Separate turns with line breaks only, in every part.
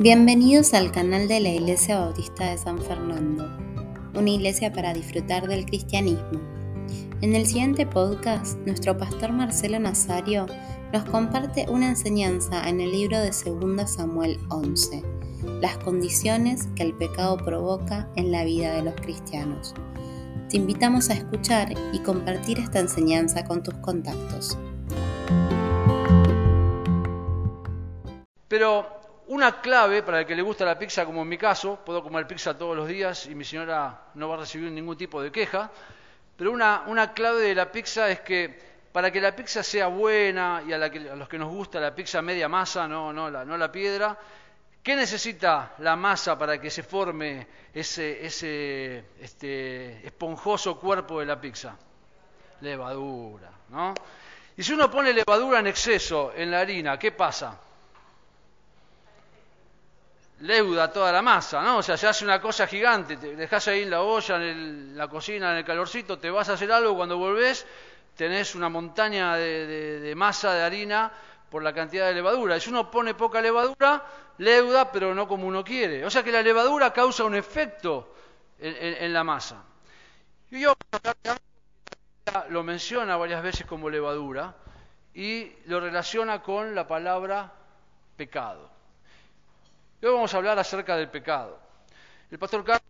Bienvenidos al canal de la Iglesia Bautista de San Fernando, una iglesia para disfrutar del cristianismo. En el siguiente podcast, nuestro pastor Marcelo Nazario nos comparte una enseñanza en el libro de 2 Samuel 11, las condiciones que el pecado provoca en la vida de los cristianos. Te invitamos a escuchar y compartir esta enseñanza con tus contactos.
Pero una clave para el que le gusta la pizza, como en mi caso, puedo comer pizza todos los días y mi señora no va a recibir ningún tipo de queja, pero una, clave de la pizza es que para que la pizza sea buena y a, los que nos gusta la pizza media masa, no, no, la, no la piedra, ¿qué necesita la masa para que se forme ese, ese este, esponjoso cuerpo de la pizza? Levadura, ¿no? Y si uno pone levadura en exceso en la harina, ¿qué pasa? Leuda toda la masa, ¿no? O sea, se hace una cosa gigante, te dejas ahí en la olla, en la cocina, en el calorcito, te vas a hacer algo, cuando volvés tenés una montaña de, masa, de harina, por la cantidad de levadura. Y si uno pone poca levadura, leuda, pero no como uno quiere. O sea que la levadura causa un efecto en, la masa. Y yo lo menciona varias veces como levadura y lo relaciona con la palabra pecado. Hoy vamos a hablar acerca del pecado. El pastor Carlos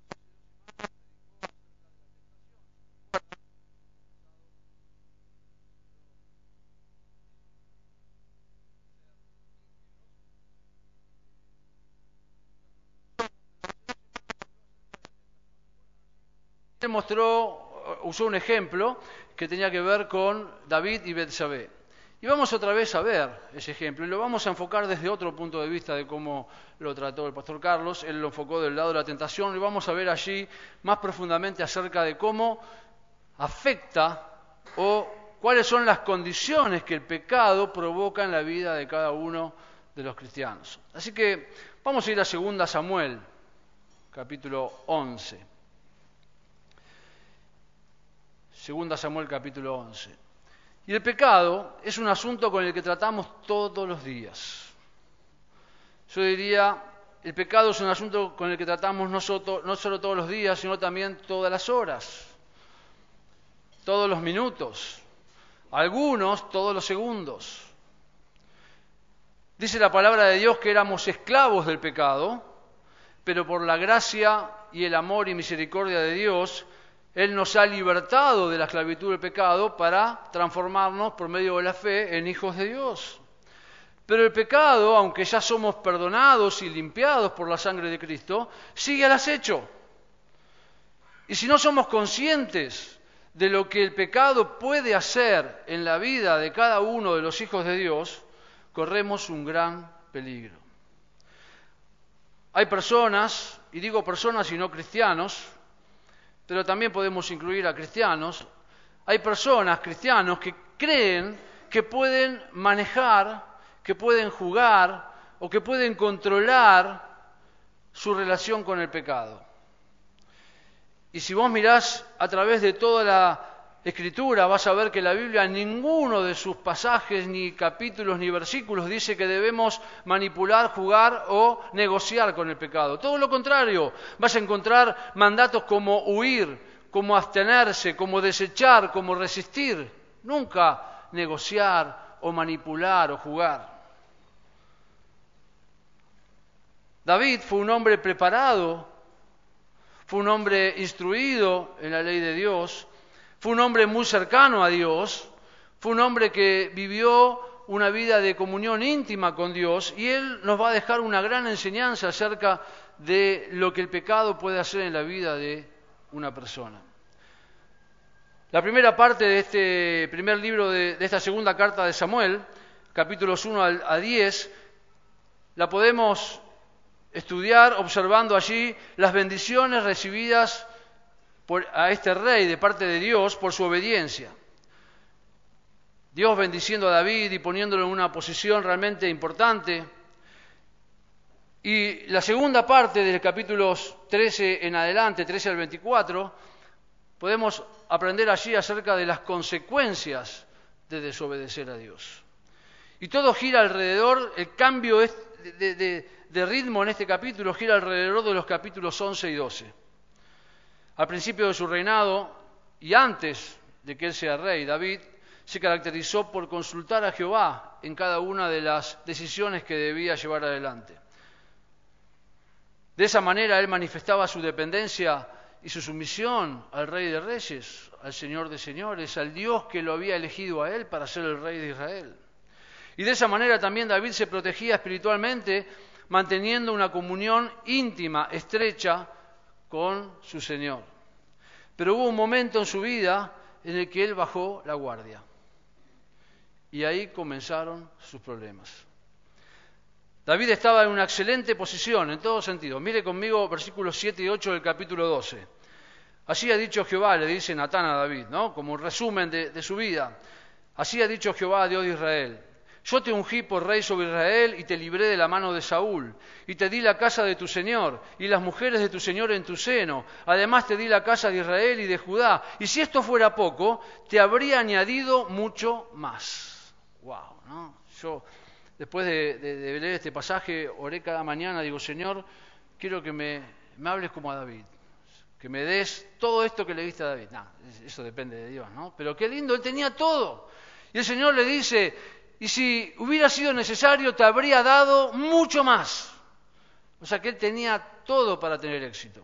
mostró, usó un ejemplo que tenía que ver con David y Betsabé. Y vamos otra vez a ver ese ejemplo y lo vamos a enfocar desde otro punto de vista de cómo lo trató el pastor Carlos. Él lo enfocó del lado de la tentación y vamos a ver allí más profundamente acerca de cómo afecta o cuáles son las condiciones que el pecado provoca en la vida de cada uno de los cristianos. Así que vamos a ir a 2 Samuel, capítulo 11. 2 Samuel, capítulo 11. Y el pecado es un asunto con el que tratamos todos los días. Yo diría, el pecado es un asunto con el que tratamos no solo todos los días, sino también todas las horas, todos los minutos, algunos todos los segundos. Dice la palabra de Dios que éramos esclavos del pecado, pero por la gracia y el amor y misericordia de Dios él nos ha libertado de la esclavitud del pecado para transformarnos por medio de la fe en hijos de Dios. Pero el pecado, aunque ya somos perdonados y limpiados por la sangre de Cristo, sigue al acecho. Y si no somos conscientes de lo que el pecado puede hacer en la vida de cada uno de los hijos de Dios, corremos un gran peligro. Hay personas, y digo personas y no cristianos, pero también podemos incluir a cristianos, hay personas, cristianos, que creen que pueden manejar, que pueden jugar o que pueden controlar su relación con el pecado. Y si vos mirás a través de toda la escritura vas a ver que la Biblia en ninguno de sus pasajes, ni capítulos, ni versículos dice que debemos manipular, jugar o negociar con el pecado. Todo lo contrario, vas a encontrar mandatos como huir, como abstenerse, como desechar, como resistir. Nunca negociar o manipular o jugar. David fue un hombre preparado, fue un hombre instruido en la ley de Dios, fue un hombre muy cercano a Dios, fue un hombre que vivió una vida de comunión íntima con Dios y Él nos va a dejar una gran enseñanza acerca de lo que el pecado puede hacer en la vida de una persona. La primera parte de este primer libro de, esta segunda carta de Samuel, capítulos 1 a 10, la podemos estudiar observando allí las bendiciones recibidas a este rey de parte de Dios por su obediencia. Dios bendiciendo a David y poniéndolo en una posición realmente importante. Y la segunda parte del capítulos 13 en adelante, 13 al 24, podemos aprender allí acerca de las consecuencias de desobedecer a Dios. Y todo gira alrededor, el cambio de, ritmo en este capítulo gira alrededor de los capítulos 11 y 12. Al principio de su reinado y antes de que él sea rey, David se caracterizó por consultar a Jehová en cada una de las decisiones que debía llevar adelante. De esa manera él manifestaba su dependencia y su sumisión al Rey de Reyes, al Señor de Señores, al Dios que lo había elegido a él para ser el Rey de Israel. Y de esa manera también David se protegía espiritualmente, manteniendo una comunión íntima, estrecha con su Señor. Pero hubo un momento en su vida en el que él bajó la guardia. Y ahí comenzaron sus problemas. David estaba en una excelente posición en todo sentido. Mire conmigo versículos 7 y 8 del capítulo 12. Así ha dicho Jehová, le dice Natán a David, ¿no? Como un resumen de, de su vida. Así ha dicho Jehová, Dios de Israel. Yo te ungí por rey sobre Israel y te libré de la mano de Saúl, y te di la casa de tu Señor y las mujeres de tu Señor en tu seno. Además te di la casa de Israel y de Judá. Y si esto fuera poco, te habría añadido mucho más. Wow, ¿no? Yo, después de, leer este pasaje, oré cada mañana, digo, Señor, quiero que me, hables como a David que me des todo esto que le diste a David. Eso depende de Dios, ¿no? Pero qué lindo, él tenía todo. Y el Señor le dice, y si hubiera sido necesario te habría dado mucho más. O sea que él tenía todo para tener éxito.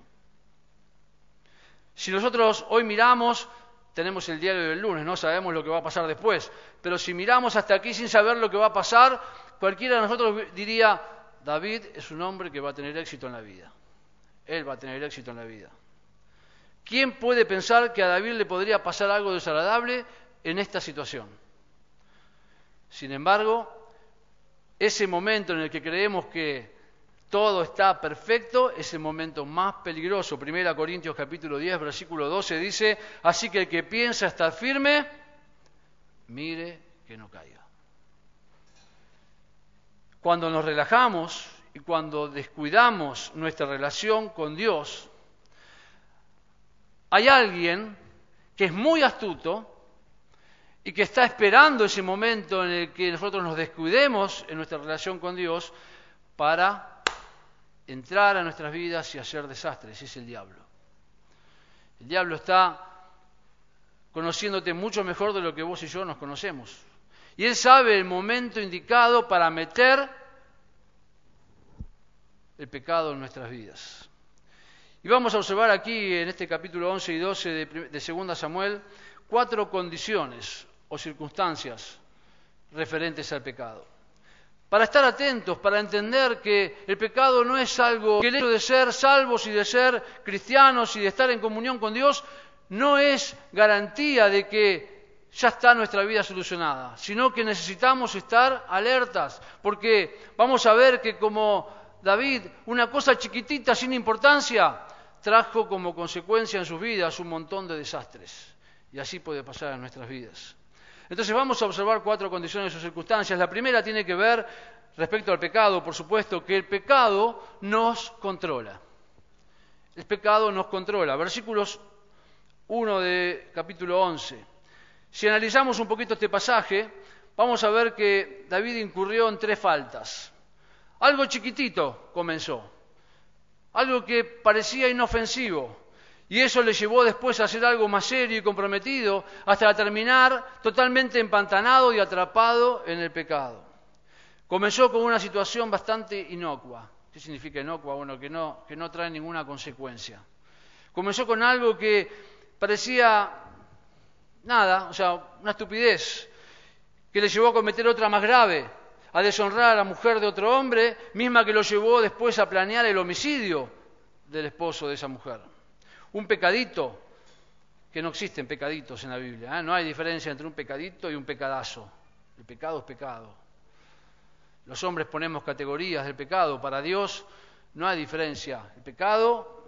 Si nosotros hoy miramos, tenemos el diario del lunes, no sabemos lo que va a pasar después, pero si miramos hasta aquí sin saber lo que va a pasar, cualquiera de nosotros diría, David es un hombre que va a tener éxito en la vida. Él va a tener éxito en la vida. ¿Quién puede pensar que a David le podría pasar algo desagradable en esta situación? Sin embargo, ese momento en el que creemos que todo está perfecto es el momento más peligroso. Primera Corintios capítulo 10, versículo 12 dice, así que el que piensa estar firme, mire que no caiga. Cuando nos relajamos y cuando descuidamos nuestra relación con Dios, hay alguien que es muy astuto y que está esperando ese momento en el que nosotros nos descuidemos en nuestra relación con Dios para entrar a nuestras vidas y hacer desastres. es el diablo. El diablo está conociéndote mucho mejor de lo que vos y yo nos conocemos. Y él sabe el momento indicado para meter el pecado en nuestras vidas. Y vamos a observar aquí en este capítulo 11 y 12 de, de 2 Samuel cuatro condiciones o circunstancias referentes al pecado. Para estar atentos, para entender que el pecado no es algo, que el hecho de ser salvos y de ser cristianos y de estar en comunión con Dios no es garantía de que ya está nuestra vida solucionada, sino que necesitamos estar alertas, porque vamos a ver que como David, una cosa chiquitita sin importancia, trajo como consecuencia en sus vidas un montón de desastres. Y así puede pasar en nuestras vidas. Entonces vamos a observar cuatro condiciones o circunstancias. La primera tiene que ver respecto al pecado, por supuesto, que el pecado nos controla. El pecado nos controla. Versículos 1 de capítulo 11. Si analizamos un poquito este pasaje, vamos a ver que David incurrió en tres faltas. Algo chiquitito comenzó, algo que parecía inofensivo, y eso le llevó después a hacer algo más serio y comprometido, hasta terminar totalmente empantanado y atrapado en el pecado. Comenzó con una situación bastante inocua. ¿Qué significa inocua? Bueno, que no, que no trae ninguna consecuencia. Comenzó con algo que parecía nada, o sea, una estupidez, que le llevó a cometer otra más grave, a deshonrar a la mujer de otro hombre, misma que lo llevó después a planear el homicidio del esposo de esa mujer un pecadito, que no existen pecaditos en la Biblia, ¿eh? no hay diferencia entre un pecadito y un pecadazo. El pecado es pecado. Los hombres ponemos categorías del pecado, para Dios no hay diferencia. El pecado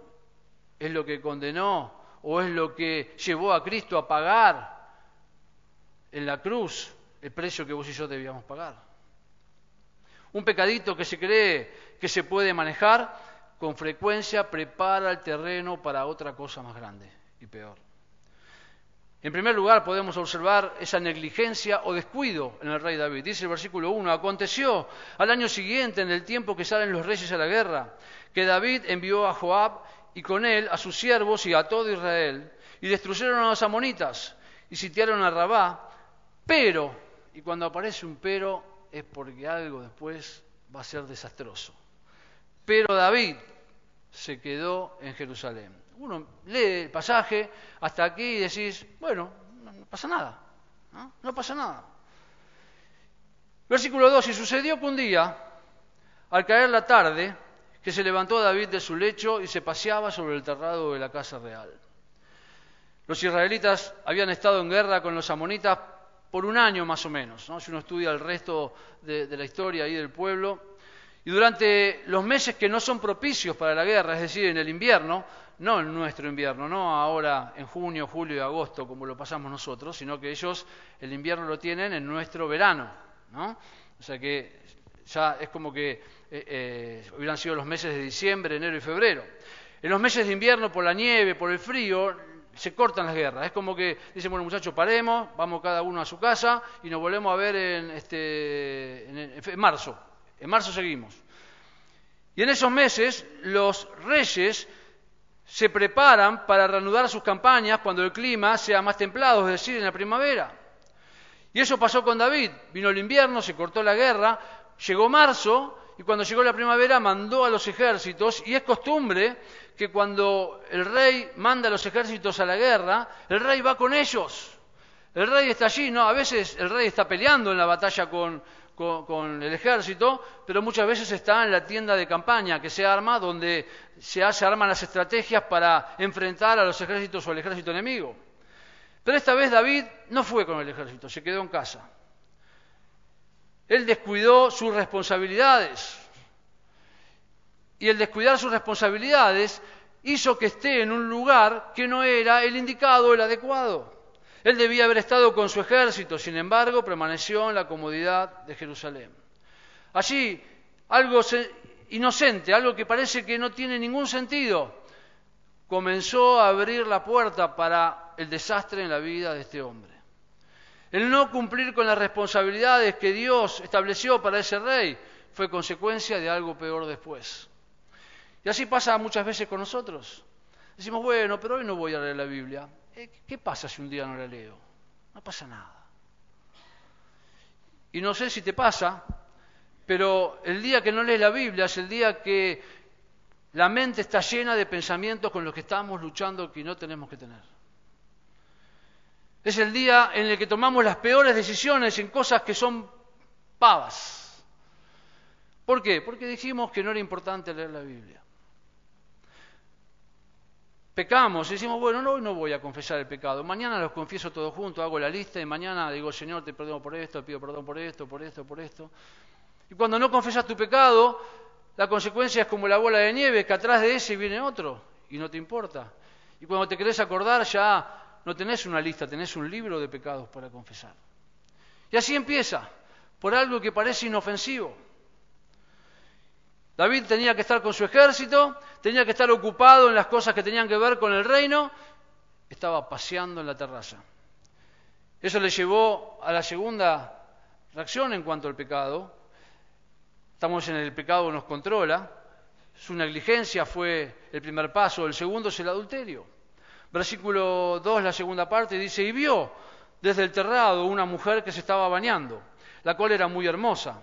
es lo que condenó o es lo que llevó a Cristo a pagar en la cruz el precio que vos y yo debíamos pagar. Un pecadito que se cree que se puede manejar con frecuencia prepara el terreno para otra cosa más grande y peor. En primer lugar, podemos observar esa negligencia o descuido en el rey David. Dice el versículo 1, aconteció al año siguiente, en el tiempo que salen los reyes a la guerra, que David envió a Joab y con él a sus siervos y a todo Israel, y destruyeron a los amonitas y sitiaron a Rabá, pero, y cuando aparece un pero, es porque algo después va a ser desastroso. Pero David se quedó en Jerusalén. Uno lee el pasaje hasta aquí y decís, bueno, no, pasa nada, ¿no? pasa nada. Versículo 2, y sucedió que un día, al caer la tarde, que se levantó David de su lecho y se paseaba sobre el terrado de la casa real. Los israelitas habían estado en guerra con los amonitas por un año más o menos, ¿no? si uno estudia el resto de, de la historia ahí del pueblo. Y durante los meses que no son propicios para la guerra, es decir, en el invierno, no en nuestro invierno, no ahora en junio, julio y agosto como lo pasamos nosotros, sino que ellos el invierno lo tienen en nuestro verano, ¿no? O sea que ya es como que eh, eh, hubieran sido los meses de diciembre, enero y febrero. En los meses de invierno, por la nieve, por el frío, se cortan las guerras. Es como que dicen, bueno muchachos, paremos, vamos cada uno a su casa y nos volvemos a ver en, este, en marzo. En marzo seguimos. Y en esos meses los reyes se preparan para reanudar sus campañas cuando el clima sea más templado, es decir, en la primavera. Y eso pasó con David. Vino el invierno, se cortó la guerra, llegó marzo y cuando llegó la primavera mandó a los ejércitos y es costumbre que cuando el rey manda a los ejércitos a la guerra, el rey va con ellos. El rey está allí, no, a veces el rey está peleando en la batalla con, con, el ejército, pero muchas veces está en la tienda de campaña que se arma, donde se, hace, arman las estrategias para enfrentar a los ejércitos o al ejército enemigo. Pero esta vez David no fue con el ejército, se quedó en casa. Él descuidó sus responsabilidades. Y el descuidar sus responsabilidades hizo que esté en un lugar que no era el indicado, el adecuado. Él debía haber estado con su ejército, sin embargo, permaneció en la comodidad de Jerusalén. Allí, algo inocente, algo que parece que no tiene ningún sentido, comenzó a abrir la puerta para el desastre en la vida de este hombre. El no cumplir con las responsabilidades que Dios estableció para ese rey fue consecuencia de algo peor después. Y así pasa muchas veces con nosotros. Decimos, bueno, pero hoy no voy a leer la Biblia. Eh, ¿qué pasa si un día no la leo? No pasa nada. Y no sé si te pasa, pero el día que no lees la Biblia es el día que la mente está llena de pensamientos con los que estamos luchando que no tenemos que tener. Es el día en el que tomamos las peores decisiones en cosas que son pavas. ¿Por qué? Porque dijimos que no era importante leer la Biblia pecamos y decimos, bueno, no, no voy a confesar el pecado, mañana los confieso todos juntos, hago la lista y mañana digo, Señor, te perdono por esto, pido perdón por esto, por esto, por esto. Y cuando no confesas tu pecado, la consecuencia es como la bola de nieve, que atrás de ese viene otro y no te importa. Y cuando te querés acordar ya no tenés una lista, tenés un libro de pecados para confesar. Y así empieza, por algo que parece inofensivo. David tenía que estar con su ejército, tenía que estar ocupado en las cosas que tenían que ver con el reino, estaba paseando en la terraza. Eso le llevó a la segunda reacción en cuanto al pecado. Estamos en el pecado nos controla. Su negligencia fue el primer paso, el segundo es el adulterio. Versículo 2, la segunda parte, dice, y vio desde el terrado una mujer que se estaba bañando, la cual era muy hermosa.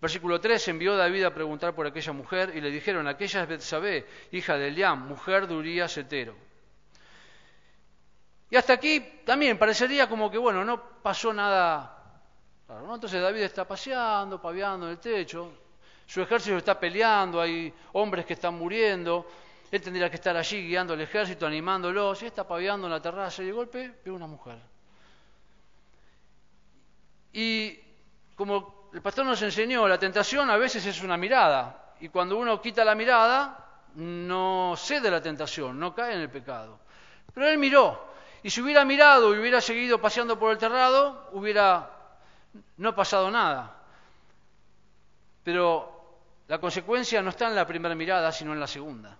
Versículo 3, envió David a preguntar por aquella mujer y le dijeron, aquella es Betsabé, hija de Eliam, mujer de Urías Etero. Y hasta aquí también parecería como que, bueno, no pasó nada. Entonces David está paseando, paviando en el techo, su ejército está peleando, hay hombres que están muriendo, él tendría que estar allí guiando al ejército, animándolos, y está paviando en la terraza y de golpe ve una mujer. Y como el pastor nos enseñó, la tentación a veces es una mirada, y cuando uno quita la mirada, no cede la tentación, no cae en el pecado. Pero él miró, y si hubiera mirado y hubiera seguido paseando por el terrado, hubiera no pasado nada. Pero la consecuencia no está en la primera mirada, sino en la segunda.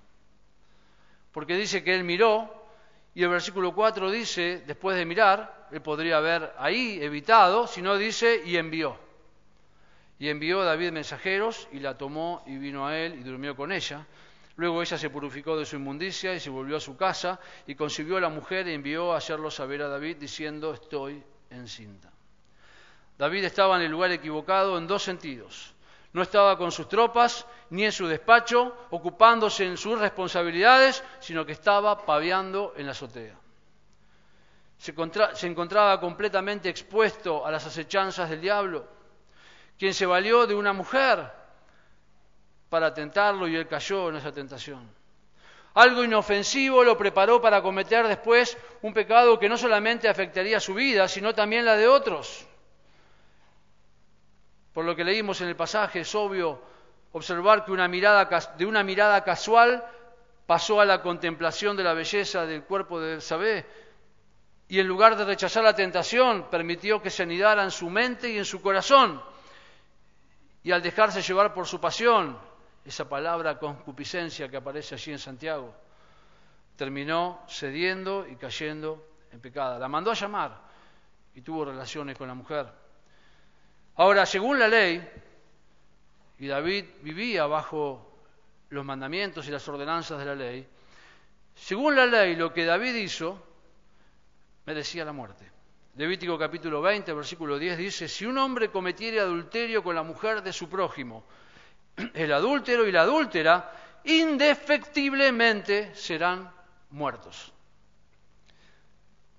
Porque dice que él miró Y el versículo 4 dice, después de mirar, él podría haber ahí evitado, sino dice, y envió. Y envió David mensajeros y la tomó y vino a él y durmió con ella. Luego ella se purificó de su inmundicia y se volvió a su casa y concibió a la mujer y envió a hacerlo saber a David diciendo estoy encinta. David estaba en el lugar equivocado en dos sentidos. No estaba con sus tropas ni en su despacho ocupándose en sus responsabilidades, sino que estaba paviando en la azotea. Se, se encontraba completamente expuesto a las acechanzas del diablo, quien se valió de una mujer para tentarlo y él cayó en esa tentación. Algo inofensivo lo preparó para cometer después un pecado que no solamente afectaría su vida, sino también la de otros. Por lo que leímos en el pasaje, es obvio observar que una mirada, de una mirada casual pasó a la contemplación de la belleza del cuerpo de Sabé y en lugar de rechazar la tentación, permitió que se anidara en su mente y en su corazón. Y al dejarse llevar por su pasión, esa palabra concupiscencia que aparece allí en Santiago, terminó cediendo y cayendo en pecado. La mandó a llamar y tuvo relaciones con la mujer. Ahora, según la ley, y David vivía bajo los mandamientos y las ordenanzas de la ley, según la ley lo que David hizo merecía la muerte. Levítico capítulo 20, versículo 10 dice, si un hombre cometiere adulterio con la mujer de su prójimo, el adúltero y la adúltera indefectiblemente serán muertos.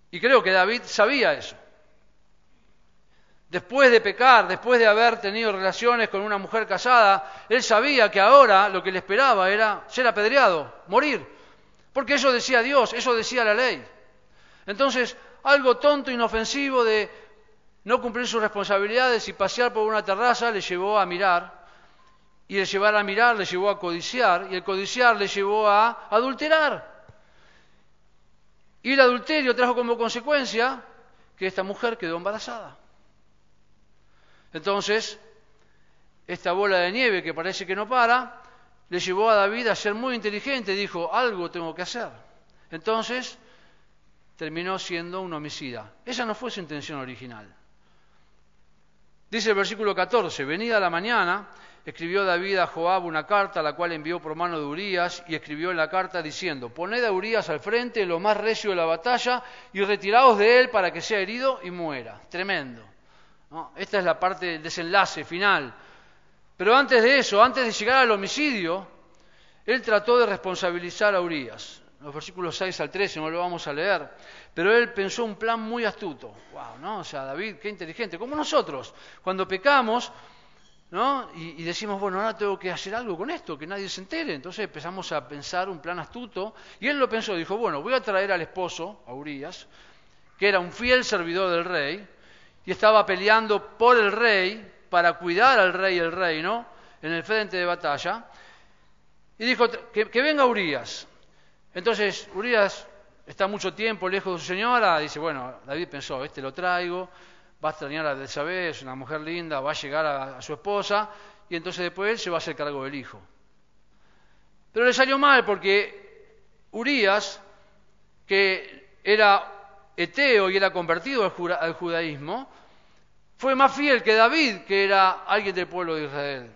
Y creo que David sabía eso. Después de pecar, después de haber tenido relaciones con una mujer casada, él sabía que ahora lo que le esperaba era ser apedreado, morir. Porque eso decía Dios, eso decía la ley. Entonces, algo tonto, inofensivo de no cumplir sus responsabilidades y pasear por una terraza le llevó a mirar y el llevar a mirar le llevó a codiciar, y el codiciar le llevó a adulterar. Y el adulterio trajo como consecuencia que esta mujer quedó embarazada. Entonces, esta bola de nieve que parece que no para, le llevó a David a ser muy inteligente, dijo, algo tengo que hacer. Entonces, terminó siendo un homicida. Esa no fue su intención original. Dice el versículo 14, venida la mañana, escribió David a Joab una carta, la cual envió por mano de Urías, y escribió en la carta diciendo, poned a Urías al frente, lo más recio de la batalla, y retiraos de él para que sea herido y muera. Tremendo. Esta es la parte del desenlace final. Pero antes de eso, antes de llegar al homicidio, él trató de responsabilizar a Urías. Los versículos 6 al 13 no lo vamos a leer, pero él pensó un plan muy astuto. Wow, ¿no? O sea, David, qué inteligente. Como nosotros, cuando pecamos, ¿no? Y, decimos, bueno, ahora tengo que hacer algo con esto, que nadie se entere. Entonces empezamos a pensar un plan astuto. Y él lo pensó, dijo, bueno, voy a traer al esposo, a Urias, que era un fiel servidor del rey, y estaba peleando por el rey, para cuidar al rey y el reino, en el frente de batalla. Y dijo, que, venga Urias. Entonces, Urias está mucho tiempo lejos de su señora, dice, bueno, David pensó, este lo traigo, va a extrañar a Belsabé, es una mujer linda, va a llegar a, su esposa, y entonces después él se va a hacer cargo del hijo. Pero le salió mal porque Urias, que era eteo y era convertido al, judaísmo, fue más fiel que David, que era alguien del pueblo de Israel.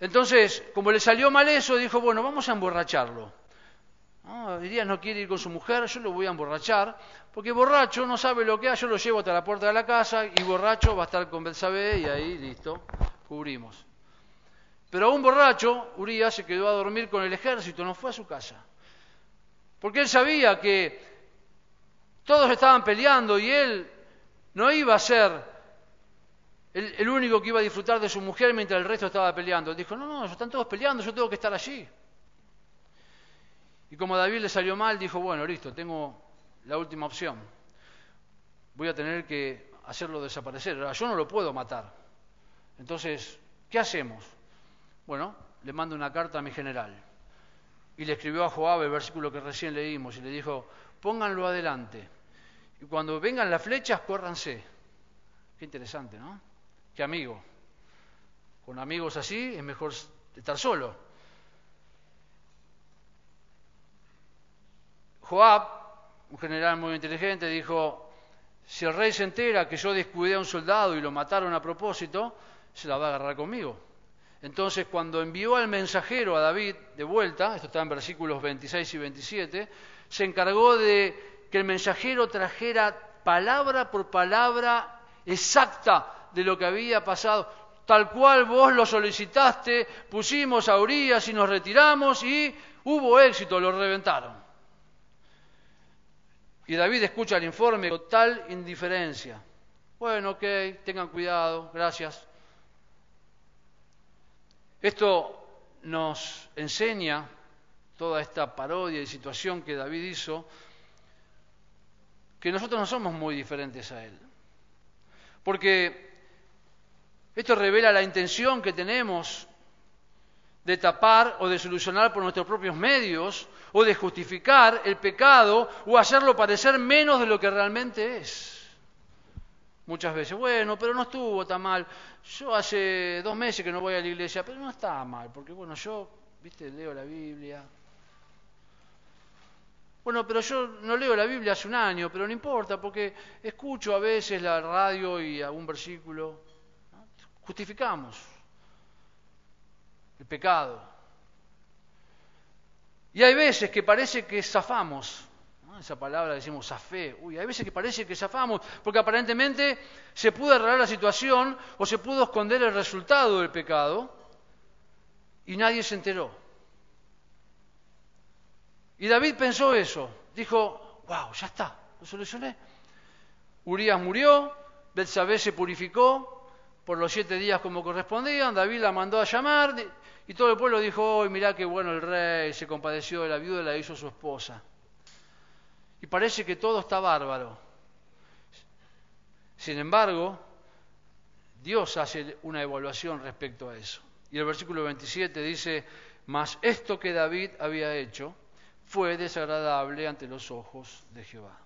Entonces, como le salió mal eso, dijo, bueno, vamos a emborracharlo. ¿No? no quiere ir con su mujer, yo lo voy a emborrachar, porque borracho no sabe lo que hay, yo lo llevo hasta la puerta de la casa y borracho va a estar con Belsabé y ahí listo, cubrimos. Pero a un borracho, Urias se quedó a dormir con el ejército, no fue a su casa. Porque él sabía que todos estaban peleando y él no iba a ser el, único que iba a disfrutar de su mujer mientras el resto estaba peleando. Dijo, no, no, están todos peleando, yo tengo que estar allí. Y como David le salió mal, dijo, bueno, listo, tengo la última opción. Voy a tener que hacerlo desaparecer. yo no lo puedo matar. Entonces, ¿qué hacemos? Bueno, le mando una carta a mi general. Y le escribió a Joab el versículo que recién leímos y le dijo, pónganlo adelante. Y cuando vengan las flechas, córranse. Qué interesante, ¿no? Qué amigo. Con amigos así es mejor estar solo. Joab un general muy inteligente, dijo, si el rey se entera que yo descuidé a un soldado y lo mataron a propósito, se la va a agarrar conmigo. Entonces, cuando envió al mensajero a David de vuelta, esto está en versículos 26 y 27, se encargó de que el mensajero trajera palabra por palabra exacta de lo que había pasado, tal cual vos lo solicitaste, pusimos a Urias y nos retiramos y hubo éxito, lo reventaron. Y David escucha el informe, total indiferencia. Bueno, ok, tengan cuidado, gracias. Esto nos enseña toda esta parodia y situación que David hizo, que nosotros no somos muy diferentes a él. Porque esto revela la intención que tenemos de tapar o de solucionar por nuestros propios medios o de justificar el pecado o hacerlo parecer menos de lo que realmente es. Muchas veces, bueno, pero no estuvo tan mal. Yo hace dos meses que no voy a la iglesia, pero no está mal, porque bueno, yo, viste, leo la Biblia. Bueno, pero yo no leo la Biblia hace un año, pero no importa, porque escucho a veces la radio y algún versículo. Justificamos el pecado. Y hay veces que parece que zafamos. Esa palabra decimos zafé. Uy, hay veces que parece que zafamos porque aparentemente se pudo arreglar la situación o se pudo esconder el resultado del pecado y nadie se enteró. Y David pensó eso. Dijo, wow, ya está, lo solucioné. Urias murió, Betsabé se purificó por los siete días como correspondían, David la mandó a llamar, y todo el pueblo dijo, hoy mirá qué bueno el rey, se compadeció de la viuda y la hizo su esposa. Y parece que todo está bárbaro. Sin embargo, Dios hace una evaluación respecto a eso. Y el versículo 27 dice, mas esto que David había hecho fue desagradable ante los ojos de Jehová.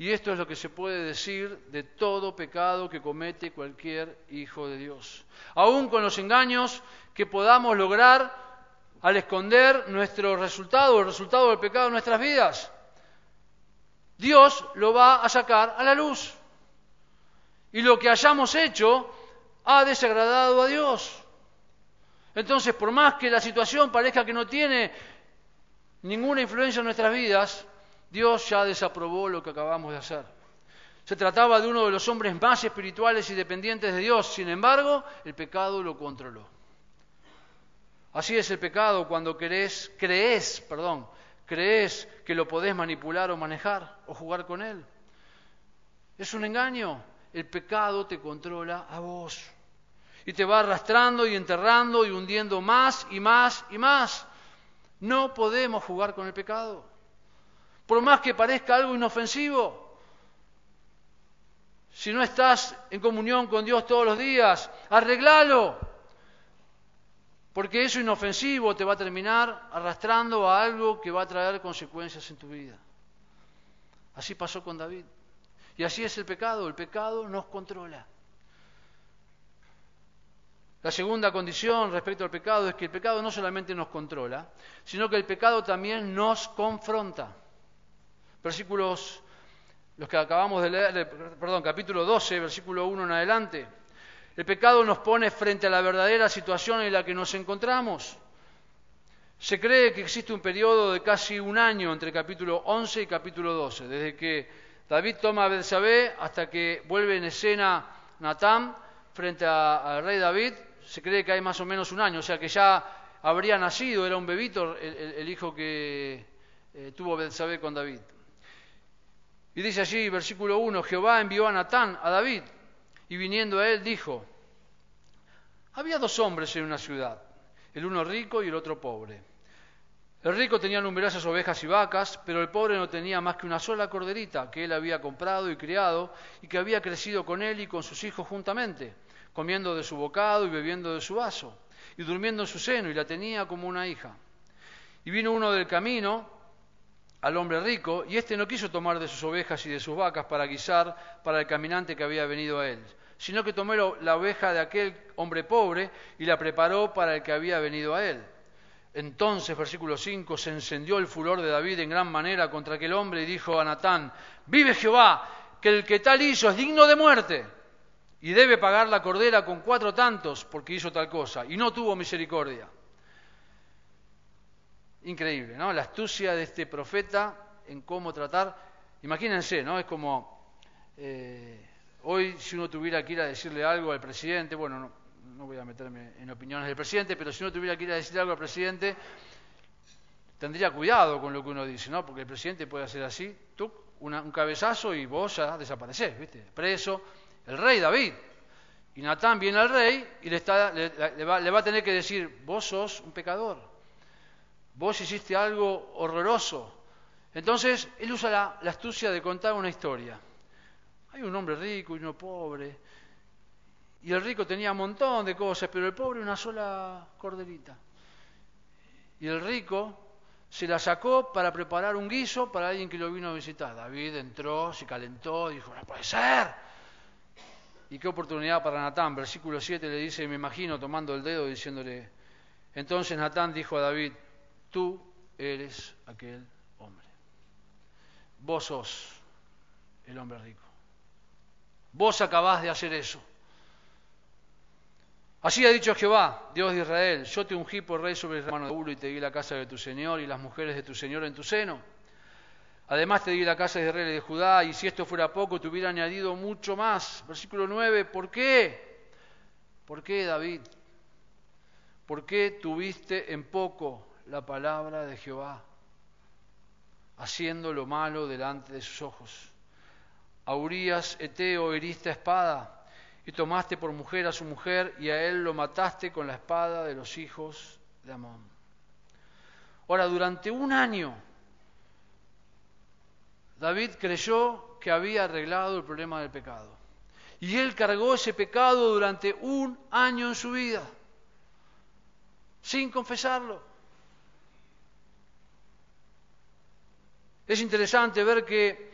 Y esto es lo que se puede decir de todo pecado que comete cualquier hijo de Dios. Aún con los engaños que podamos lograr al esconder nuestro resultado, el resultado del pecado en nuestras vidas, Dios lo va a sacar a la luz. Y lo que hayamos hecho ha desagradado a Dios. Entonces, por más que la situación parezca que no tiene ninguna influencia en nuestras vidas, Dios ya desaprobó lo que acabamos de hacer. Se trataba de uno de los hombres más espirituales y dependientes de Dios, sin embargo, el pecado lo controló. Así es el pecado cuando crees, crees, perdón, crees que lo podés manipular o manejar o jugar con él. Es un engaño. El pecado te controla a vos. Y te va arrastrando y enterrando y hundiendo más y más y más. No podemos jugar con el pecado por más que parezca algo inofensivo. Si no estás en comunión con Dios todos los días, arreglalo. Porque eso inofensivo te va a terminar arrastrando a algo que va a traer consecuencias en tu vida. Así pasó con David. Y así es el pecado. El pecado nos controla. La segunda condición respecto al pecado es que el pecado no solamente nos controla, sino que el pecado también nos confronta. Versículos, los que acabamos de leer, perdón, capítulo 12, versículo 1 en adelante. El pecado nos pone frente a la verdadera situación en la que nos encontramos. Se cree que existe un periodo de casi un año entre capítulo 11 y capítulo 12, desde que David toma a Betsabé hasta que vuelve en escena Natán frente al rey David, se cree que hay más o menos un año, o sea que ya habría nacido, era un bebito el, hijo que eh, tuvo Betsabé con David. Y dice allí, versículo 1, Jehová envió a Natán, a David, y viniendo a él dijo, había dos hombres en una ciudad, el uno rico y el otro pobre. El rico tenía numerosas ovejas y vacas, pero el pobre no tenía más que una sola corderita que él había comprado y criado y que había crecido con él y con sus hijos juntamente, comiendo de su bocado y bebiendo de su vaso, y durmiendo en su seno, y la tenía como una hija. Y vino uno del camino, al hombre rico, y éste no quiso tomar de sus ovejas y de sus vacas para guisar para el caminante que había venido a él, sino que tomó la oveja de aquel hombre pobre y la preparó para el que había venido a él. Entonces, versículo 5, se encendió el furor de David en gran manera contra aquel hombre y dijo a Natán, vive Jehová, que el que tal hizo es digno de muerte y debe pagar la cordera con cuatro tantos porque hizo tal cosa y no tuvo misericordia. Increíble, ¿no? La astucia de este profeta en cómo tratar. Imagínense, ¿no? Es como eh, hoy si uno tuviera que ir a decirle algo al presidente, bueno, no, no voy a meterme en opiniones del presidente, pero si uno tuviera que ir a decirle algo al presidente, tendría cuidado con lo que uno dice, ¿no? Porque el presidente puede hacer así, un cabezazo y vos ya desaparecés, ¿viste? Preso. El rey David. Y Natán viene al rey y le, está, le, va, le va a tener que decir, vos sos un pecador, vos hiciste algo horroroso. Entonces, él usa la, astucia de contar una historia. Hay un hombre rico y uno pobre, y el rico tenía un montón de cosas, pero el pobre una sola corderita. Y el rico se la sacó para preparar un guiso para alguien que lo vino a visitar. David entró, se calentó, dijo, no puede ser. Y qué oportunidad para Natán. Versículo 7 le dice, me imagino tomando el dedo diciéndole, entonces Natán dijo a David, tú eres aquel hombre. Vos sos el hombre rico. Vos acabás de hacer eso. Así ha dicho Jehová, Dios de Israel, yo te ungí por rey sobre el hermano de Ulo y te di la casa de tu Señor y las mujeres de tu Señor en tu seno. Además te di la casa de y de Judá, y si esto fuera poco, te hubiera añadido mucho más. Versículo 9, ¿por qué? ¿Por qué, David? ¿Por qué tuviste en poco la palabra de Jehová, haciendo lo malo delante de sus ojos? A Urias, Eteo, heriste a espada y tomaste por mujer a su mujer y a él lo mataste con la espada de los hijos de Amón. Ahora, durante un año, David creyó que había arreglado el problema del pecado. Y él cargó ese pecado durante un año en su vida, sin confesarlo. Es interesante ver que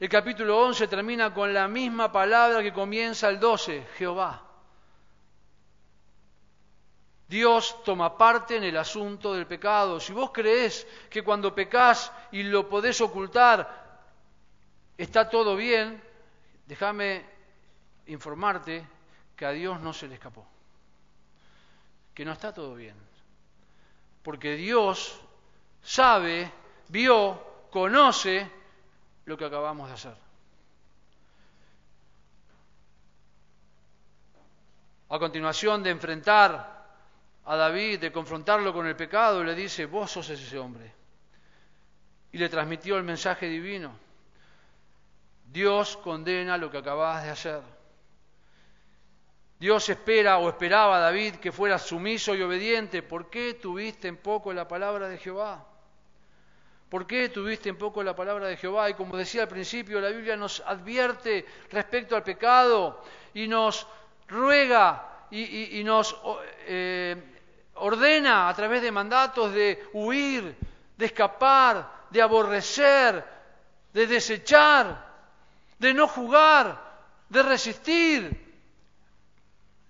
el capítulo 11 termina con la misma palabra que comienza el 12, Jehová. Dios toma parte en el asunto del pecado. Si vos creés que cuando pecas y lo podés ocultar está todo bien, déjame informarte que a Dios no se le escapó, que no está todo bien. Porque Dios sabe, vio, conoce lo que acabamos de hacer. A continuación de enfrentar a David, de confrontarlo con el pecado, le dice, vos sos ese hombre. Y le transmitió el mensaje divino. Dios condena lo que acabas de hacer. Dios espera o esperaba a David que fuera sumiso y obediente. ¿Por qué tuviste en poco la palabra de Jehová? ¿Por qué tuviste en poco la palabra de Jehová? Y como decía al principio, la Biblia nos advierte respecto al pecado y nos ruega y, nos eh, ordena a través de mandatos de huir, de escapar, de aborrecer, de desechar, de no jugar, de resistir.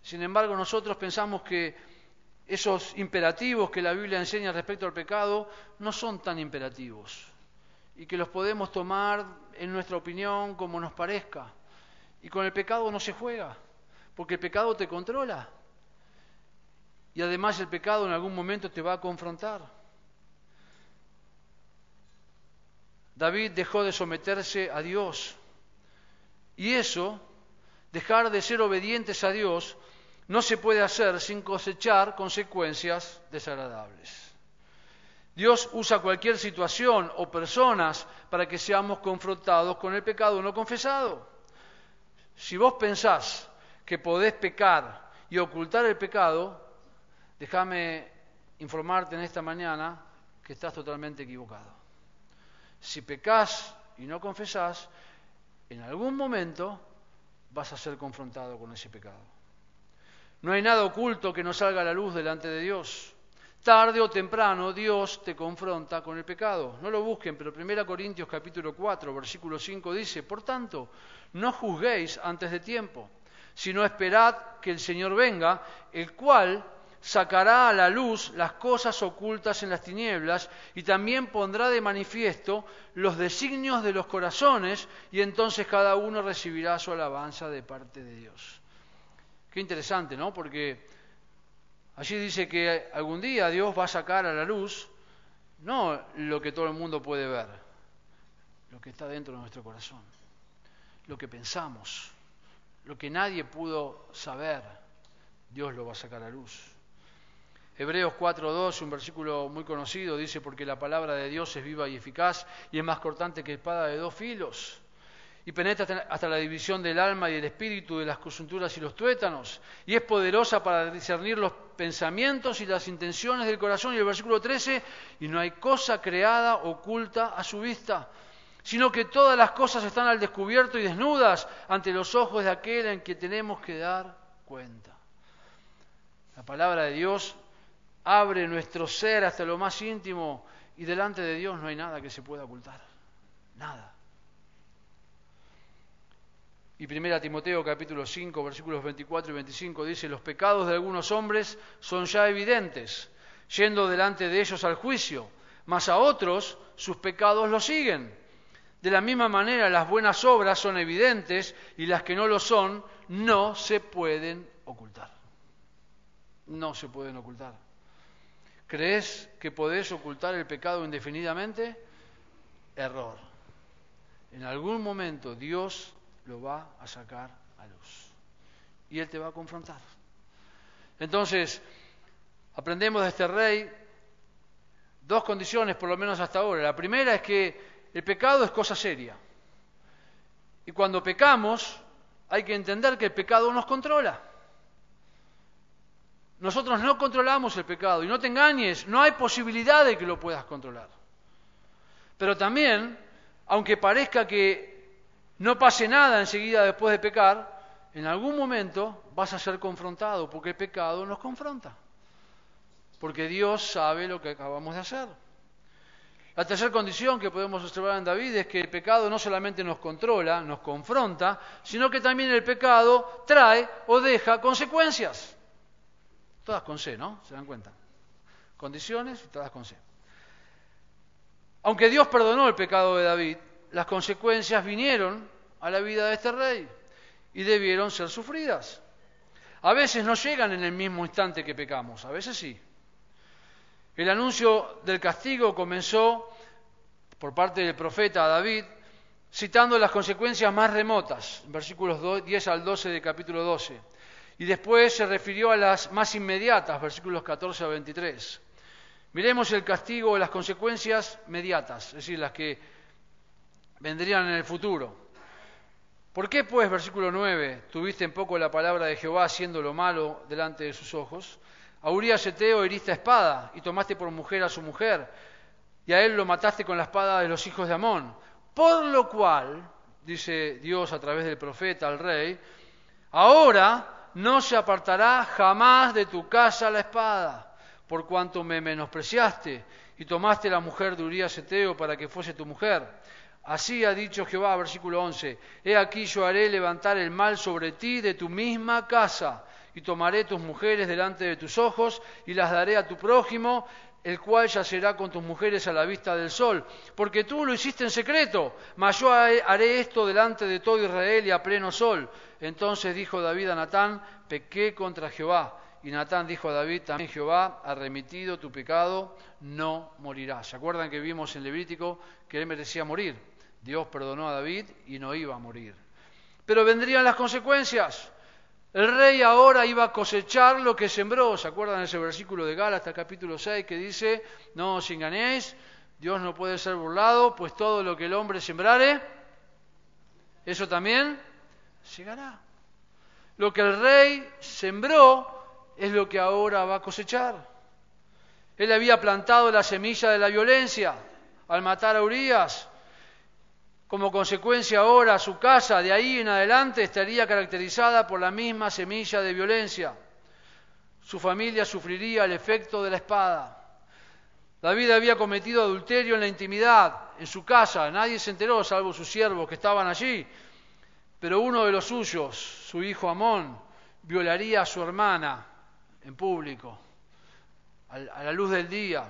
Sin embargo, nosotros pensamos que esos imperativos que la Biblia enseña respecto al pecado no son tan imperativos y que los podemos tomar en nuestra opinión como nos parezca. Y con el pecado no se juega, porque el pecado te controla. Y además el pecado en algún momento te va a confrontar. David dejó de someterse a Dios. Y eso, dejar de ser obedientes a Dios, no se puede hacer sin cosechar consecuencias desagradables. Dios usa cualquier situación o personas para que seamos confrontados con el pecado no confesado. Si vos pensás que podés pecar y ocultar el pecado, déjame informarte en esta mañana que estás totalmente equivocado. Si pecas y no confesás, en algún momento vas a ser confrontado con ese pecado. No hay nada oculto que no salga a la luz delante de Dios. Tarde o temprano Dios te confronta con el pecado. No lo busquen, pero 1 Corintios capítulo 4, versículo 5 dice, por tanto, no juzguéis antes de tiempo, sino esperad que el Señor venga, el cual sacará a la luz las cosas ocultas en las tinieblas y también pondrá de manifiesto los designios de los corazones y entonces cada uno recibirá su alabanza de parte de Dios. Qué interesante, ¿no? Porque allí dice que algún día Dios va a sacar a la luz no lo que todo el mundo puede ver, lo que está dentro de nuestro corazón, lo que pensamos, lo que nadie pudo saber, Dios lo va a sacar a luz. Hebreos 4.2, un versículo muy conocido, dice, porque la palabra de Dios es viva y eficaz y es más cortante que espada de dos filos y penetra hasta la división del alma y del espíritu, de las coyunturas y los tuétanos, y es poderosa para discernir los pensamientos y las intenciones del corazón. Y el versículo 13, y no hay cosa creada oculta a su vista, sino que todas las cosas están al descubierto y desnudas ante los ojos de aquel en que tenemos que dar cuenta. La palabra de Dios abre nuestro ser hasta lo más íntimo y delante de Dios no hay nada que se pueda ocultar. Nada. Y 1 Timoteo capítulo 5 versículos 24 y 25 dice, los pecados de algunos hombres son ya evidentes, yendo delante de ellos al juicio, mas a otros sus pecados los siguen. De la misma manera las buenas obras son evidentes y las que no lo son no se pueden ocultar. No se pueden ocultar. ¿Crees que podés ocultar el pecado indefinidamente? Error. En algún momento Dios lo va a sacar a luz y Él te va a confrontar. Entonces, aprendemos de este rey dos condiciones, por lo menos hasta ahora. La primera es que el pecado es cosa seria. Y cuando pecamos, hay que entender que el pecado nos controla. Nosotros no controlamos el pecado y no te engañes, no hay posibilidad de que lo puedas controlar. Pero también, aunque parezca que no pase nada enseguida después de pecar, en algún momento vas a ser confrontado porque el pecado nos confronta. Porque Dios sabe lo que acabamos de hacer. La tercera condición que podemos observar en David es que el pecado no solamente nos controla, nos confronta, sino que también el pecado trae o deja consecuencias. Todas con C, ¿no? ¿Se dan cuenta? Condiciones y todas con C. Aunque Dios perdonó el pecado de David, las consecuencias vinieron a la vida de este rey y debieron ser sufridas. A veces no llegan en el mismo instante que pecamos, a veces sí. El anuncio del castigo comenzó por parte del profeta David, citando las consecuencias más remotas, versículos 10 al 12 del capítulo 12. Y después se refirió a las más inmediatas, versículos 14 a 23. Miremos el castigo o las consecuencias mediatas, es decir, las que vendrían en el futuro. ¿Por qué, pues, versículo 9, tuviste en poco la palabra de Jehová haciendo lo malo delante de sus ojos? A Urias Eteo heriste a espada y tomaste por mujer a su mujer, y a él lo mataste con la espada de los hijos de Amón. Por lo cual, dice Dios a través del profeta al rey, ahora no se apartará jamás de tu casa la espada, por cuanto me menospreciaste y tomaste la mujer de Urías Eteo para que fuese tu mujer. Así ha dicho Jehová, versículo 11, He aquí yo haré levantar el mal sobre ti de tu misma casa, y tomaré tus mujeres delante de tus ojos, y las daré a tu prójimo, el cual yacerá con tus mujeres a la vista del sol, porque tú lo hiciste en secreto, mas yo haré esto delante de todo Israel y a pleno sol. Entonces dijo David a Natán, pequé contra Jehová. Y Natán dijo a David, también Jehová ha remitido tu pecado, no morirás. ¿Se acuerdan que vimos en Levítico que él merecía morir? Dios perdonó a David y no iba a morir. Pero vendrían las consecuencias. El rey ahora iba a cosechar lo que sembró. ¿Se acuerdan ese versículo de Gálatas capítulo 6 que dice, no os enganéis, Dios no puede ser burlado, pues todo lo que el hombre sembrare, eso también llegará. Lo que el rey sembró es lo que ahora va a cosechar. Él había plantado la semilla de la violencia al matar a Urias. Como consecuencia ahora su casa de ahí en adelante estaría caracterizada por la misma semilla de violencia. Su familia sufriría el efecto de la espada. David había cometido adulterio en la intimidad, en su casa, nadie se enteró salvo sus siervos que estaban allí, pero uno de los suyos, su hijo Amón, violaría a su hermana en público. a la luz del día.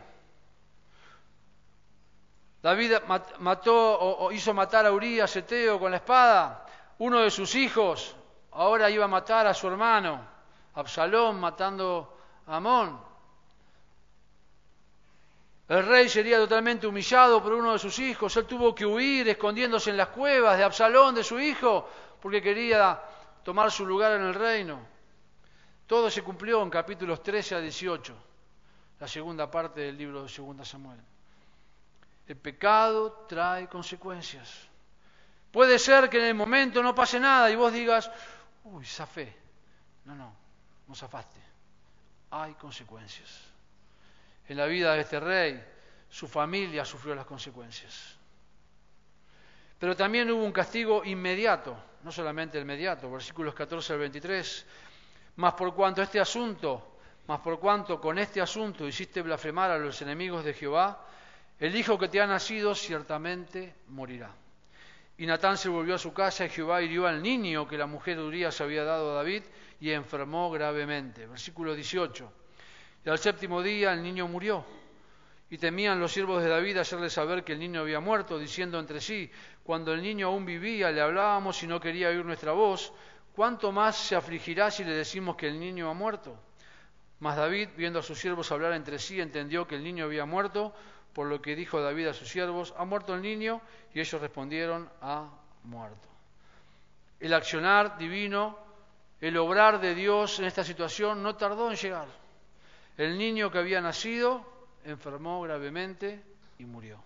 David mató o hizo matar a Urias Eteo con la espada. Uno de sus hijos ahora iba a matar a su hermano, Absalón, matando a Amón. El rey sería totalmente humillado por uno de sus hijos. Él tuvo que huir escondiéndose en las cuevas de Absalón, de su hijo, porque quería tomar su lugar en el reino. Todo se cumplió en capítulos 13 a 18, la segunda parte del libro de 2 Samuel. El pecado trae consecuencias. Puede ser que en el momento no pase nada y vos digas, uy, zafé. No, no, no zafaste. Hay consecuencias. En la vida de este rey, su familia sufrió las consecuencias. Pero también hubo un castigo inmediato, no solamente el inmediato, versículos 14 al 23. Más por cuanto este asunto, más por cuanto con este asunto hiciste blasfemar a los enemigos de Jehová, el hijo que te ha nacido ciertamente morirá. Y Natán se volvió a su casa y Jehová hirió al niño que la mujer Urias había dado a David y enfermó gravemente. Versículo 18. Y al séptimo día el niño murió. Y temían los siervos de David hacerle saber que el niño había muerto, diciendo entre sí, cuando el niño aún vivía le hablábamos y no quería oír nuestra voz, ¿cuánto más se afligirá si le decimos que el niño ha muerto? Mas David, viendo a sus siervos hablar entre sí, entendió que el niño había muerto, por lo que dijo David a sus siervos, ¿ha muerto el niño? Y ellos respondieron, ha muerto. El accionar divino, el obrar de Dios en esta situación no tardó en llegar. El niño que había nacido enfermó gravemente y murió.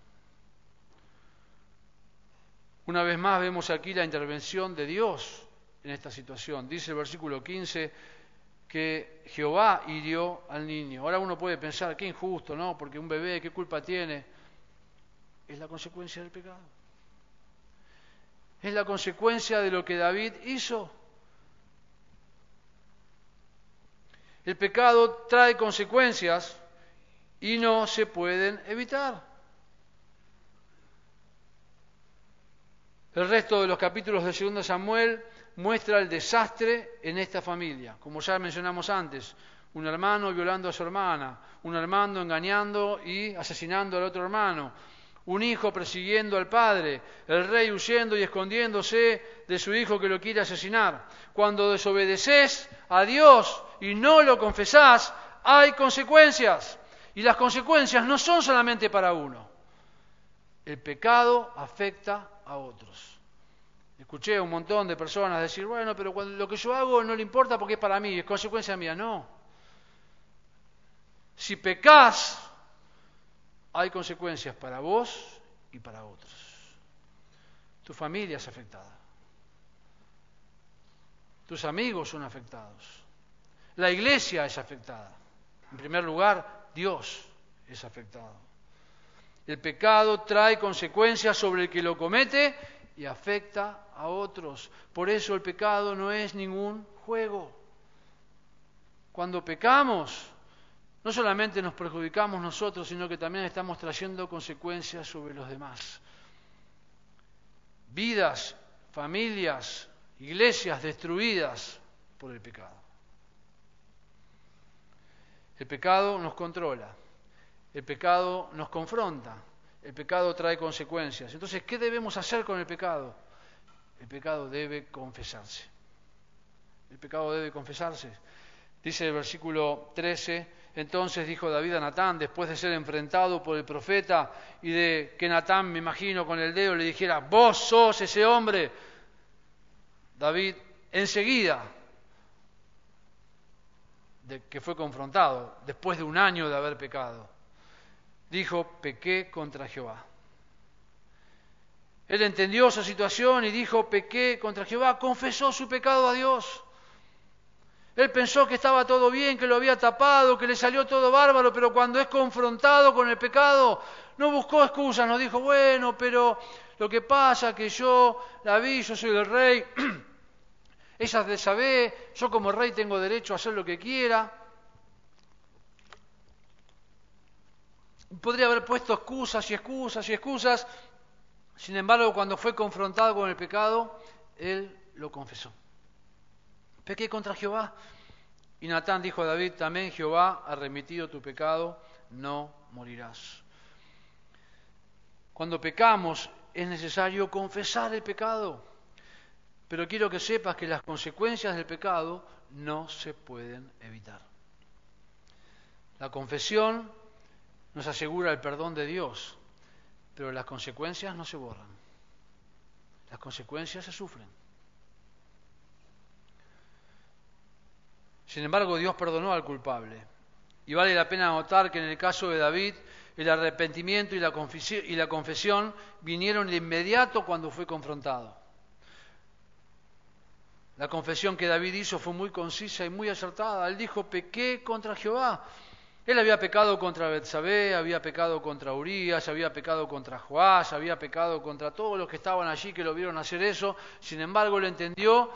Una vez más vemos aquí la intervención de Dios en esta situación. Dice el versículo 15, que Jehová hirió al niño. Ahora uno puede pensar, qué injusto, ¿no? Porque un bebé, ¿qué culpa tiene? Es la consecuencia del pecado. Es la consecuencia de lo que David hizo. El pecado trae consecuencias y no se pueden evitar. El resto de los capítulos de 2 Samuel muestra el desastre en esta familia, como ya mencionamos antes, un hermano violando a su hermana, un hermano engañando y asesinando al otro hermano, un hijo persiguiendo al padre, el rey huyendo y escondiéndose de su hijo que lo quiere asesinar. Cuando desobedeces a Dios y no lo confesás, hay consecuencias. Y las consecuencias no son solamente para uno. El pecado afecta a otros. Escuché a un montón de personas decir, bueno, pero cuando lo que yo hago no le importa porque es para mí, es consecuencia mía. No. Si pecas, hay consecuencias para vos y para otros. Tu familia es afectada. Tus amigos son afectados. La iglesia es afectada. En primer lugar, Dios es afectado. El pecado trae consecuencias sobre el que lo comete y afecta a otros. Por eso el pecado no es ningún juego. Cuando pecamos, no solamente nos perjudicamos nosotros, sino que también estamos trayendo consecuencias sobre los demás. Vidas, familias, iglesias destruidas por el pecado. El pecado nos controla, el pecado nos confronta, el pecado trae consecuencias. Entonces, ¿qué debemos hacer con el pecado? El pecado debe confesarse. El pecado debe confesarse. Dice el versículo 13, entonces dijo David a Natán, después de ser enfrentado por el profeta y de que Natán, me imagino, con el dedo le dijera, vos sos ese hombre, David enseguida de que fue confrontado, después de un año de haber pecado, dijo, pequé contra Jehová. Él entendió esa situación y dijo, pequé contra Jehová, confesó su pecado a Dios. Él pensó que estaba todo bien, que lo había tapado, que le salió todo bárbaro, pero cuando es confrontado con el pecado, no buscó excusas, no dijo, bueno, pero lo que pasa que yo la vi, yo soy el rey, ella de saber, yo como rey tengo derecho a hacer lo que quiera. Podría haber puesto excusas y excusas y excusas. Sin embargo, cuando fue confrontado con el pecado, él lo confesó. Pequé contra Jehová. Y Natán dijo a David, también Jehová ha remitido tu pecado, no morirás. Cuando pecamos es necesario confesar el pecado, pero quiero que sepas que las consecuencias del pecado no se pueden evitar. La confesión nos asegura el perdón de Dios, pero las consecuencias no se borran. Las consecuencias se sufren. Sin embargo, Dios perdonó al culpable. Y vale la pena notar que en el caso de David, el arrepentimiento y la, confesión vinieron de inmediato cuando fue confrontado. La confesión que David hizo fue muy concisa y muy acertada. Él dijo, pequé contra Jehová. Él había pecado contra Betsabé, había pecado contra Urias, había pecado contra Joás, había pecado contra todos los que estaban allí que lo vieron hacer eso. Sin embargo, él entendió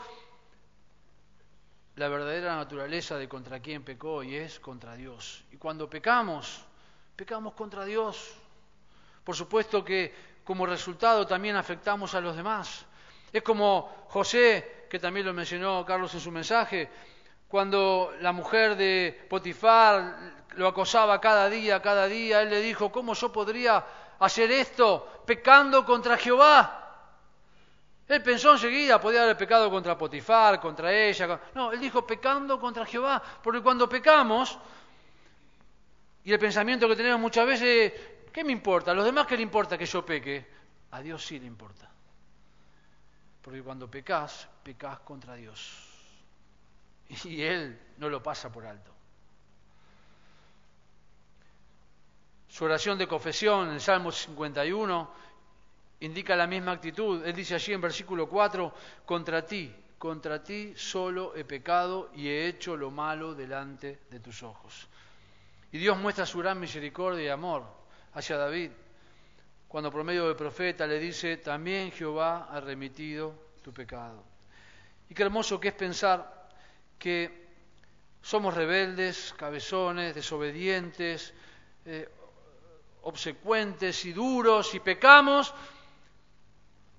la verdadera naturaleza de contra quién pecó y es contra Dios. Y cuando pecamos, pecamos contra Dios. Por supuesto que como resultado también afectamos a los demás. Es como José, que también lo mencionó Carlos en su mensaje, cuando la mujer de Potifar lo acosaba cada día, cada día, él le dijo, ¿cómo yo podría hacer esto pecando contra Jehová? Él pensó enseguida, podía haber pecado contra Potifar, contra ella. No, él dijo pecando contra Jehová, porque cuando pecamos, y el pensamiento que tenemos muchas veces, ¿qué me importa? ¿A los demás qué le importa que yo peque? A Dios sí le importa. Porque cuando pecas, pecas contra Dios. Y Él no lo pasa por alto. Su oración de confesión en Salmo 51 indica la misma actitud. Él dice allí en versículo 4, contra ti, contra ti solo he pecado y he hecho lo malo delante de tus ojos. Y Dios muestra su gran misericordia y amor hacia David, cuando por medio del profeta le dice, también Jehová ha remitido tu pecado. Y qué hermoso que es pensar que somos rebeldes, cabezones, desobedientes, eh, obsecuentes y duros y pecamos,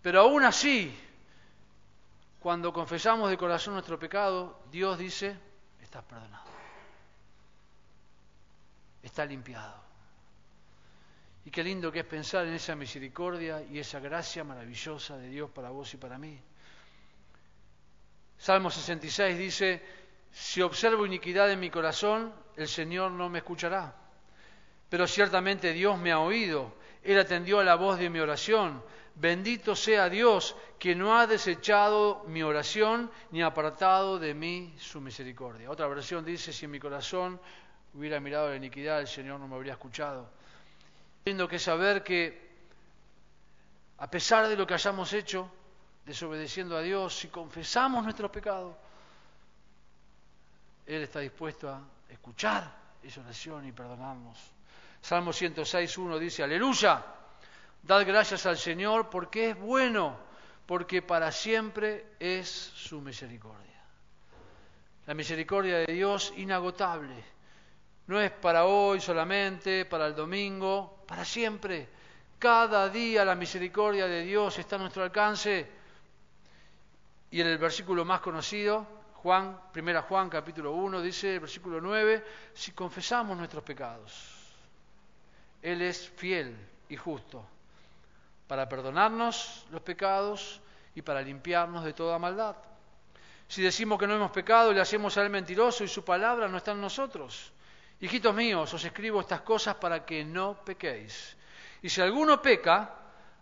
pero aún así, cuando confesamos de corazón nuestro pecado, Dios dice, estás perdonado. Está limpiado. Y qué lindo que es pensar en esa misericordia y esa gracia maravillosa de Dios para vos y para mí. Salmo 66 dice, si observo iniquidad en mi corazón, el Señor no me escuchará. Pero ciertamente Dios me ha oído, Él atendió a la voz de mi oración. Bendito sea Dios que no ha desechado mi oración ni apartado de mí su misericordia. Otra versión dice, si en mi corazón hubiera mirado la iniquidad, el Señor no me habría escuchado. Tengo que saber que a pesar de lo que hayamos hecho, desobedeciendo a Dios, si confesamos nuestro pecado, Él está dispuesto a escuchar esa oración y perdonarnos. Salmo 106.1 dice, aleluya Dad gracias al Señor porque es bueno, porque para siempre es su misericordia. La misericordia de Dios inagotable. No es para hoy solamente, para el domingo, para siempre. Cada día la misericordia de Dios está a nuestro alcance. Y en el versículo más conocido, Juan, primera Juan capítulo 1, dice versículo 9, si confesamos nuestros pecados, Él es fiel y justo para perdonarnos los pecados y para limpiarnos de toda maldad. Si decimos que no hemos pecado, le hacemos al mentiroso y su palabra no está en nosotros. Hijitos míos, os escribo estas cosas para que no pequéis. Y si alguno peca,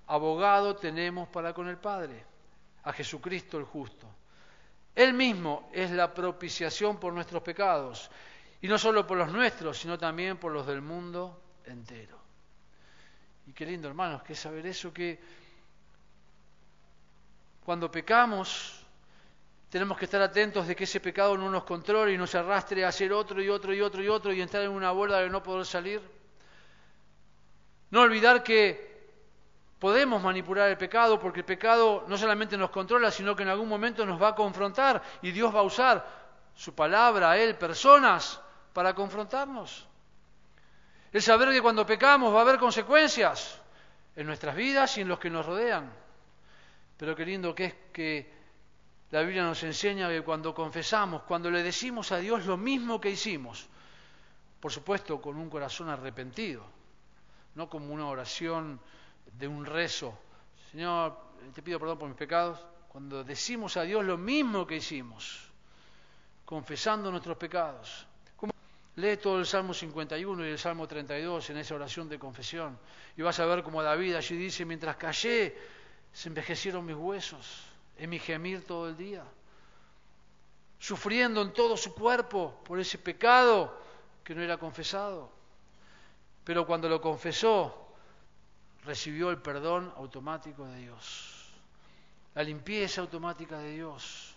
abogado tenemos para con el Padre, a Jesucristo el justo. Él mismo es la propiciación por nuestros pecados, y no solo por los nuestros, sino también por los del mundo entero. Y qué lindo, hermanos, que saber eso, que cuando pecamos tenemos que estar atentos de que ese pecado no nos controle y nos arrastre a hacer otro y otro y otro y otro y entrar en una bola de no poder salir. No olvidar que podemos manipular el pecado porque el pecado no solamente nos controla, sino que en algún momento nos va a confrontar y Dios va a usar su palabra, Él, personas, para confrontarnos. El saber que cuando pecamos va a haber consecuencias en nuestras vidas y en los que nos rodean. Pero qué lindo que es que La Biblia nos enseña que cuando confesamos, cuando le decimos a Dios lo mismo que hicimos, por supuesto con un corazón arrepentido, no como una oración de un rezo, Señor, te pido perdón por mis pecados, cuando decimos a Dios lo mismo que hicimos, confesando nuestros pecados. Lee todo el Salmo 51 y el Salmo 32 en esa oración de confesión y vas a ver como David allí dice, mientras callé, se envejecieron mis huesos en mi gemir todo el día, sufriendo en todo su cuerpo por ese pecado que no era confesado. Pero cuando lo confesó, recibió el perdón automático de Dios, la limpieza automática de Dios,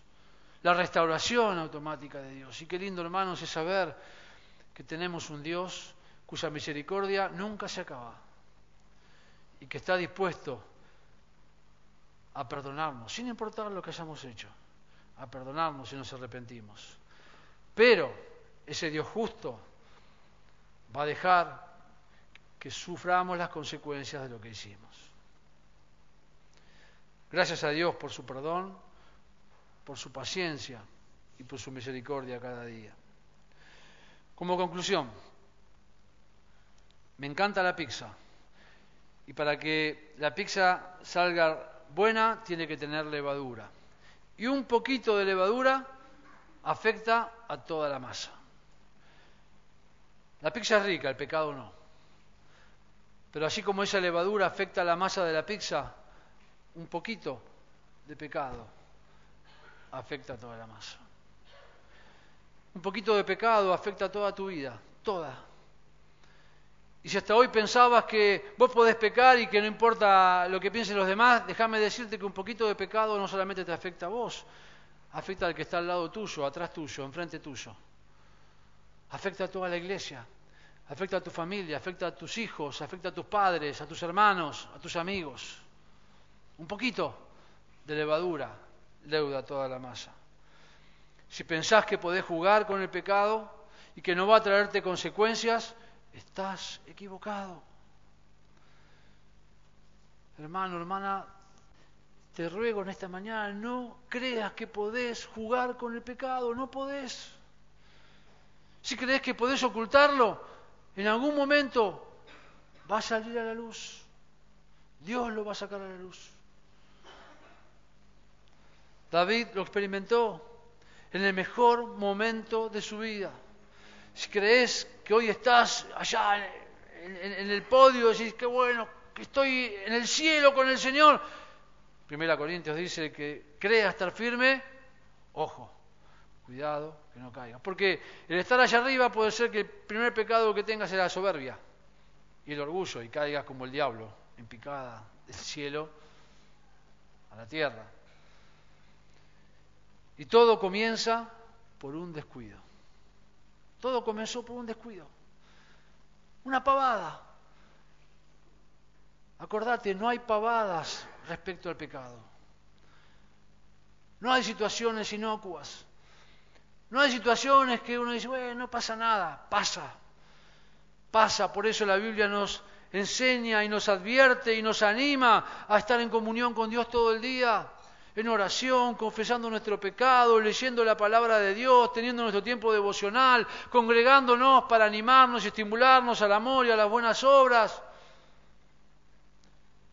la restauración automática de Dios. Y qué lindo, hermanos, es saber que tenemos un Dios cuya misericordia nunca se acaba y que está dispuesto a perdonarnos, sin importar lo que hayamos hecho, a perdonarnos si nos arrepentimos. Pero ese Dios justo va a dejar que suframos las consecuencias de lo que hicimos. Gracias a Dios por su perdón, por su paciencia y por su misericordia cada día. Como conclusión, me encanta la pizza y para que la pizza salga buena tiene que tener levadura. Y un poquito de levadura afecta a toda la masa. La pizza es rica, el pecado no. Pero así como esa levadura afecta a la masa de la pizza, un poquito de pecado afecta a toda la masa. Un poquito de pecado afecta toda tu vida, toda. Y si hasta hoy pensabas que vos podés pecar y que no importa lo que piensen los demás, déjame decirte que un poquito de pecado no solamente te afecta a vos, afecta al que está al lado tuyo, atrás tuyo, enfrente tuyo. Afecta a toda la iglesia, afecta a tu familia, afecta a tus hijos, afecta a tus padres, a tus hermanos, a tus amigos. Un poquito de levadura leuda toda la masa. Si pensás que podés jugar con el pecado y que no va a traerte consecuencias, estás equivocado. Hermano, hermana, te ruego en esta mañana, no creas que podés jugar con el pecado, no podés. Si crees que podés ocultarlo, en algún momento va a salir a la luz. Dios lo va a sacar a la luz. David lo experimentó en el mejor momento de su vida. Si crees que hoy estás allá en, el podio, decís, qué bueno, que estoy en el cielo con el Señor. Primera Corintios dice que crea estar firme, ojo, cuidado que no caiga. Porque el estar allá arriba puede ser que el primer pecado que tengas sea la soberbia y el orgullo y caigas como el diablo, en picada del cielo a la tierra. Y todo comienza por un descuido. Todo comenzó por un descuido. Una pavada. Acordate, no hay pavadas respecto al pecado. No hay situaciones inocuas. No hay situaciones que uno dice, bueno, no pasa nada. Pasa. Pasa. Por eso la Biblia nos enseña y nos advierte y nos anima a estar en comunión con Dios todo el día en oración, confesando nuestro pecado, leyendo la palabra de Dios, teniendo nuestro tiempo devocional, congregándonos para animarnos y estimularnos al amor y a las buenas obras,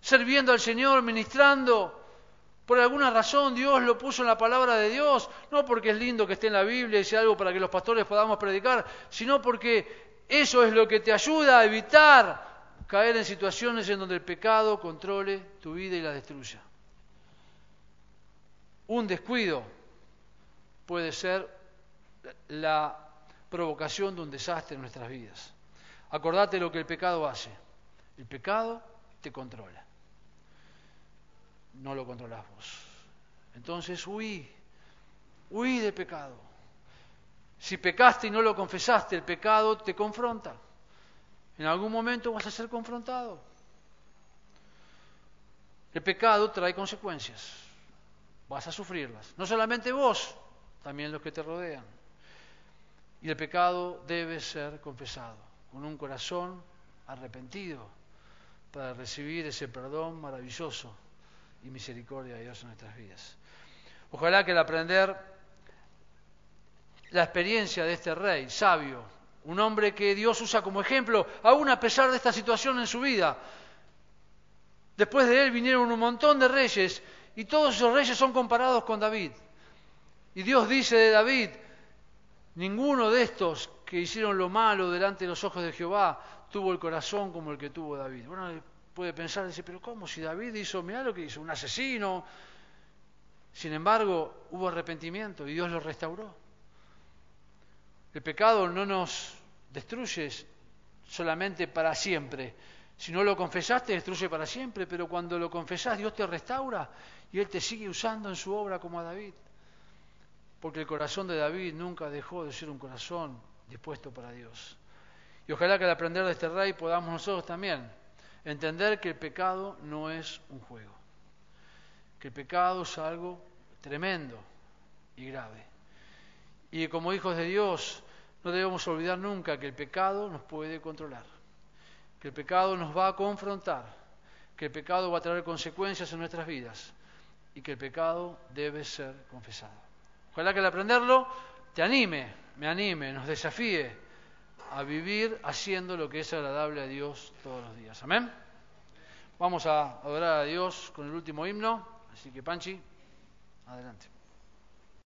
sirviendo al Señor, ministrando. Por alguna razón Dios lo puso en la palabra de Dios, no porque es lindo que esté en la Biblia y sea algo para que los pastores podamos predicar, sino porque eso es lo que te ayuda a evitar caer en situaciones en donde el pecado controle tu vida y la destruya. Un descuido puede ser la provocación de un desastre en nuestras vidas. Acordate lo que el pecado hace. El pecado te controla. No lo controlas vos. Entonces huí, huí del pecado. Si pecaste y no lo confesaste, el pecado te confronta. En algún momento vas a ser confrontado. El pecado trae consecuencias vas a sufrirlas. No solamente vos, también los que te rodean. Y el pecado debe ser confesado con un corazón arrepentido para recibir ese perdón maravilloso y misericordia de Dios en nuestras vidas. Ojalá que al aprender la experiencia de este rey sabio, un hombre que Dios usa como ejemplo, aún a pesar de esta situación en su vida, después de él vinieron un montón de reyes y todos esos reyes son comparados con David. Y Dios dice de David, ninguno de estos que hicieron lo malo delante de los ojos de Jehová tuvo el corazón como el que tuvo David. Bueno, puede pensar, dice, pero ¿cómo? Si David hizo, mira lo que hizo, un asesino. Sin embargo, hubo arrepentimiento y Dios lo restauró. El pecado no nos destruye solamente para siempre. Si no lo confesaste, destruye para siempre, pero cuando lo confesás, Dios te restaura y Él te sigue usando en su obra como a David. Porque el corazón de David nunca dejó de ser un corazón dispuesto para Dios. Y ojalá que al aprender de este rey podamos nosotros también entender que el pecado no es un juego, que el pecado es algo tremendo y grave. Y como hijos de Dios no debemos olvidar nunca que el pecado nos puede controlar, que el pecado nos va a confrontar, que el pecado va a traer consecuencias en nuestras vidas y que el pecado debe ser confesado. Ojalá que al aprenderlo te anime, me anime, nos desafíe a vivir haciendo lo que es agradable a Dios todos los días. Amén. Vamos a adorar a Dios con el último himno, así que Panchi, adelante.